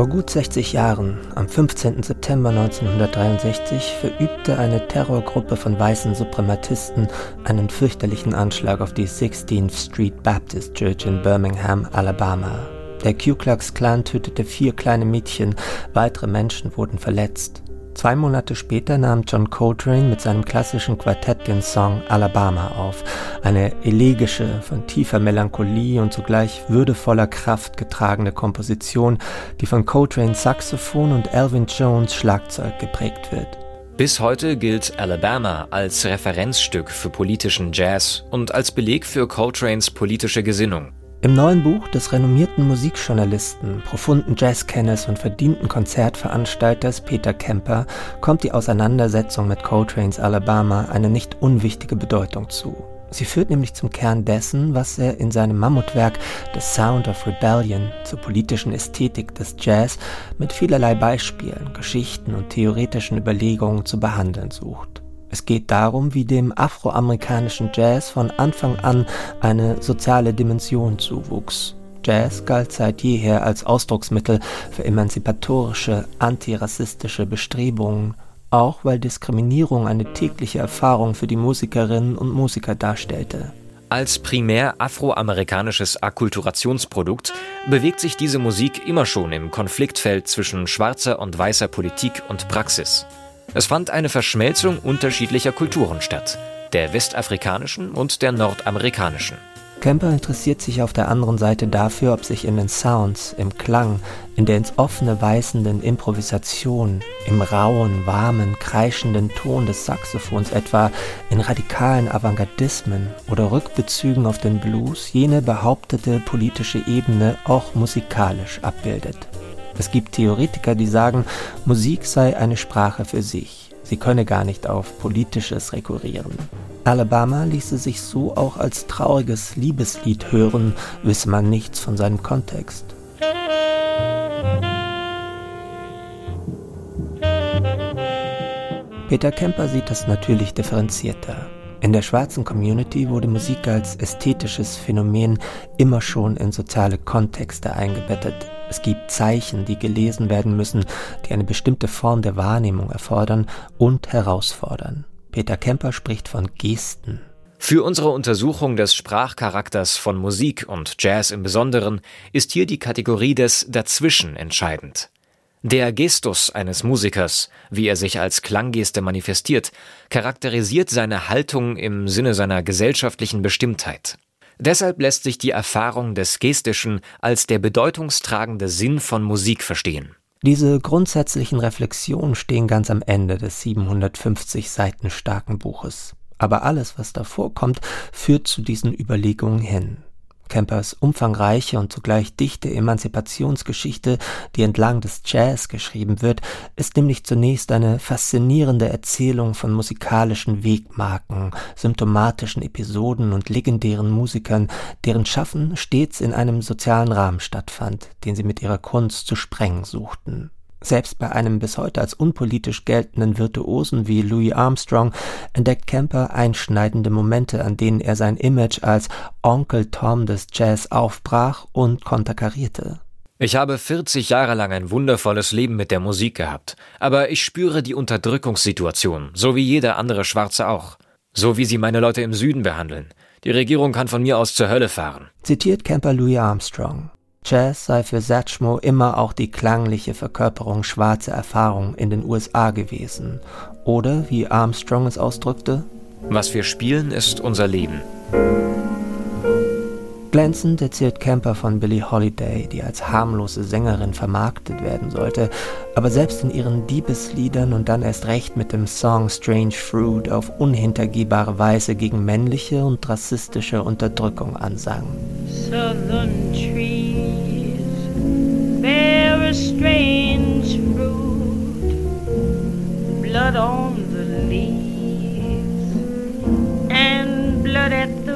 Vor gut 60 Jahren, am 15. September 1963, verübte eine Terrorgruppe von weißen Suprematisten einen fürchterlichen Anschlag auf die 16th Street Baptist Church in Birmingham, Alabama. Der Ku Klux Klan tötete vier kleine Mädchen, weitere Menschen wurden verletzt. Zwei Monate später nahm John Coltrane mit seinem klassischen Quartett den Song Alabama auf, eine elegische, von tiefer Melancholie und zugleich würdevoller Kraft getragene Komposition, die von Coltranes Saxophon und Elvin Jones Schlagzeug geprägt wird. Bis heute gilt Alabama als Referenzstück für politischen Jazz und als Beleg für Coltranes politische Gesinnung. Im neuen Buch des renommierten Musikjournalisten, profunden Jazzkenners und verdienten Konzertveranstalters Peter Kemper kommt die Auseinandersetzung mit Coltrane's Alabama eine nicht unwichtige Bedeutung zu. Sie führt nämlich zum Kern dessen, was er in seinem Mammutwerk The Sound of Rebellion zur politischen Ästhetik des Jazz mit vielerlei Beispielen, Geschichten und theoretischen Überlegungen zu behandeln sucht. Es geht darum, wie dem afroamerikanischen Jazz von Anfang an eine soziale Dimension zuwuchs. Jazz galt seit jeher als Ausdrucksmittel für emanzipatorische, antirassistische Bestrebungen, auch weil Diskriminierung eine tägliche Erfahrung für die Musikerinnen und Musiker darstellte. Als primär afroamerikanisches Akkulturationsprodukt bewegt sich diese Musik immer schon im Konfliktfeld zwischen schwarzer und weißer Politik und Praxis. Es fand eine Verschmelzung unterschiedlicher Kulturen statt, der westafrikanischen und der nordamerikanischen. Kemper interessiert sich auf der anderen Seite dafür, ob sich in den Sounds, im Klang, in der ins offene weisenden Improvisation, im rauen, warmen, kreischenden Ton des Saxophons etwa, in radikalen Avantgardismen oder Rückbezügen auf den Blues jene behauptete politische Ebene auch musikalisch abbildet. Es gibt Theoretiker, die sagen, Musik sei eine Sprache für sich. Sie könne gar nicht auf Politisches rekurrieren. Alabama ließe sich so auch als trauriges Liebeslied hören, wisse man nichts von seinem Kontext. Peter Kemper sieht das natürlich differenzierter. In der schwarzen Community wurde Musik als ästhetisches Phänomen immer schon in soziale Kontexte eingebettet. Es gibt Zeichen, die gelesen werden müssen, die eine bestimmte Form der Wahrnehmung erfordern und herausfordern. Peter Kemper spricht von Gesten. Für unsere Untersuchung des Sprachcharakters von Musik und Jazz im Besonderen ist hier die Kategorie des Dazwischen entscheidend. Der Gestus eines Musikers, wie er sich als Klanggeste manifestiert, charakterisiert seine Haltung im Sinne seiner gesellschaftlichen Bestimmtheit. Deshalb lässt sich die Erfahrung des Gestischen als der bedeutungstragende Sinn von Musik verstehen. Diese grundsätzlichen Reflexionen stehen ganz am Ende des 750 Seiten starken Buches. Aber alles, was davor kommt, führt zu diesen Überlegungen hin. Campers umfangreiche und zugleich dichte Emanzipationsgeschichte, die entlang des Jazz geschrieben wird, ist nämlich zunächst eine faszinierende Erzählung von musikalischen Wegmarken, symptomatischen Episoden und legendären Musikern, deren Schaffen stets in einem sozialen Rahmen stattfand, den sie mit ihrer Kunst zu sprengen suchten. Selbst bei einem bis heute als unpolitisch geltenden Virtuosen wie Louis Armstrong entdeckt Kemper einschneidende Momente, an denen er sein Image als Onkel Tom des Jazz aufbrach und konterkarierte. Ich habe 40 Jahre lang ein wundervolles Leben mit der Musik gehabt, aber ich spüre die Unterdrückungssituation, so wie jeder andere Schwarze auch. So wie sie meine Leute im Süden behandeln. Die Regierung kann von mir aus zur Hölle fahren. Zitiert Kemper Louis Armstrong. Jazz sei für Satchmo immer auch die klangliche Verkörperung schwarzer Erfahrung in den USA gewesen. Oder, wie Armstrong es ausdrückte, Was wir spielen, ist unser Leben. Glänzend erzählt Camper von Billie Holiday, die als harmlose Sängerin vermarktet werden sollte, aber selbst in ihren Diebesliedern und dann erst recht mit dem Song Strange Fruit auf unhintergehbare Weise gegen männliche und rassistische Unterdrückung ansang. Southern bear strange fruit, blood on the leaves and blood at the.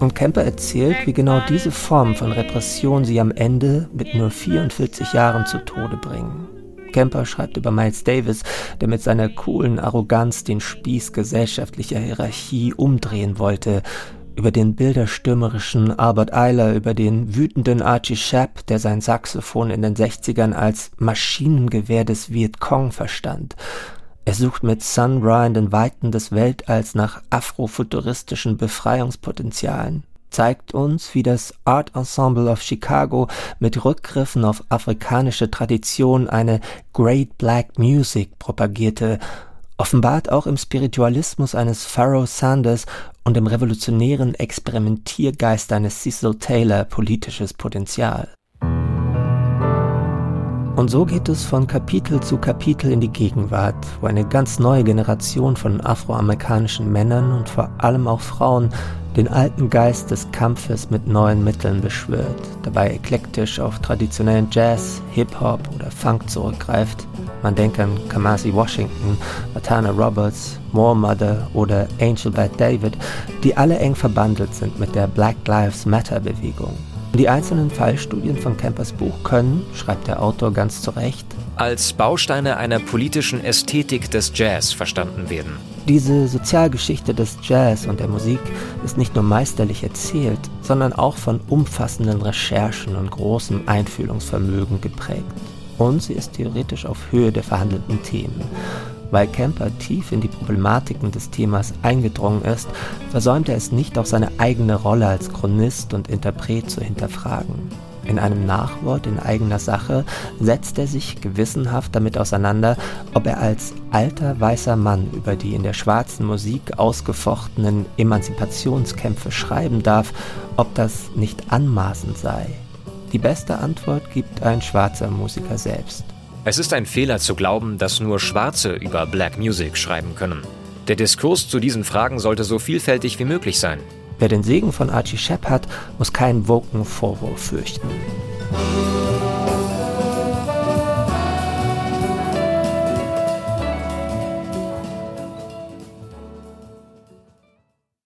Und Kemper erzählt, wie genau diese Form von Repression sie am Ende mit nur 44 Jahren zu Tode bringen. Kemper schreibt über Miles Davis, der mit seiner coolen Arroganz den Spieß gesellschaftlicher Hierarchie umdrehen wollte, über den bilderstürmerischen Albert Eiler, über den wütenden Archie Shepp, der sein Saxophon in den 60ern als Maschinengewehr des Vietcong verstand. Er sucht mit Sun Ra in den Weiten des Weltalls nach afrofuturistischen Befreiungspotenzialen zeigt uns, wie das Art Ensemble of Chicago mit Rückgriffen auf afrikanische Tradition eine Great Black Music propagierte, offenbart auch im Spiritualismus eines Pharaoh Sanders und im revolutionären Experimentiergeist eines Cecil Taylor politisches Potenzial. Und so geht es von Kapitel zu Kapitel in die Gegenwart, wo eine ganz neue Generation von afroamerikanischen Männern und vor allem auch Frauen den alten Geist des Kampfes mit neuen Mitteln beschwört, dabei eklektisch auf traditionellen Jazz, Hip-Hop oder Funk zurückgreift. Man denke an Kamasi Washington, Matana Roberts, Moore Mother oder Angel Bad David, die alle eng verbandelt sind mit der Black Lives Matter Bewegung. Die einzelnen Fallstudien von Campers Buch können, schreibt der Autor ganz zu Recht, als Bausteine einer politischen Ästhetik des Jazz verstanden werden. Diese Sozialgeschichte des Jazz und der Musik ist nicht nur meisterlich erzählt, sondern auch von umfassenden Recherchen und großem Einfühlungsvermögen geprägt. Und sie ist theoretisch auf Höhe der verhandelten Themen. Weil Kemper tief in die Problematiken des Themas eingedrungen ist, versäumt er es nicht, auch seine eigene Rolle als Chronist und Interpret zu hinterfragen. In einem Nachwort in eigener Sache setzt er sich gewissenhaft damit auseinander, ob er als alter weißer Mann über die in der schwarzen Musik ausgefochtenen Emanzipationskämpfe schreiben darf, ob das nicht anmaßend sei. Die beste Antwort gibt ein schwarzer Musiker selbst. Es ist ein Fehler zu glauben, dass nur Schwarze über Black Music schreiben können. Der Diskurs zu diesen Fragen sollte so vielfältig wie möglich sein. Wer den Segen von Archie Shepp hat, muss keinen woken Vorwurf fürchten.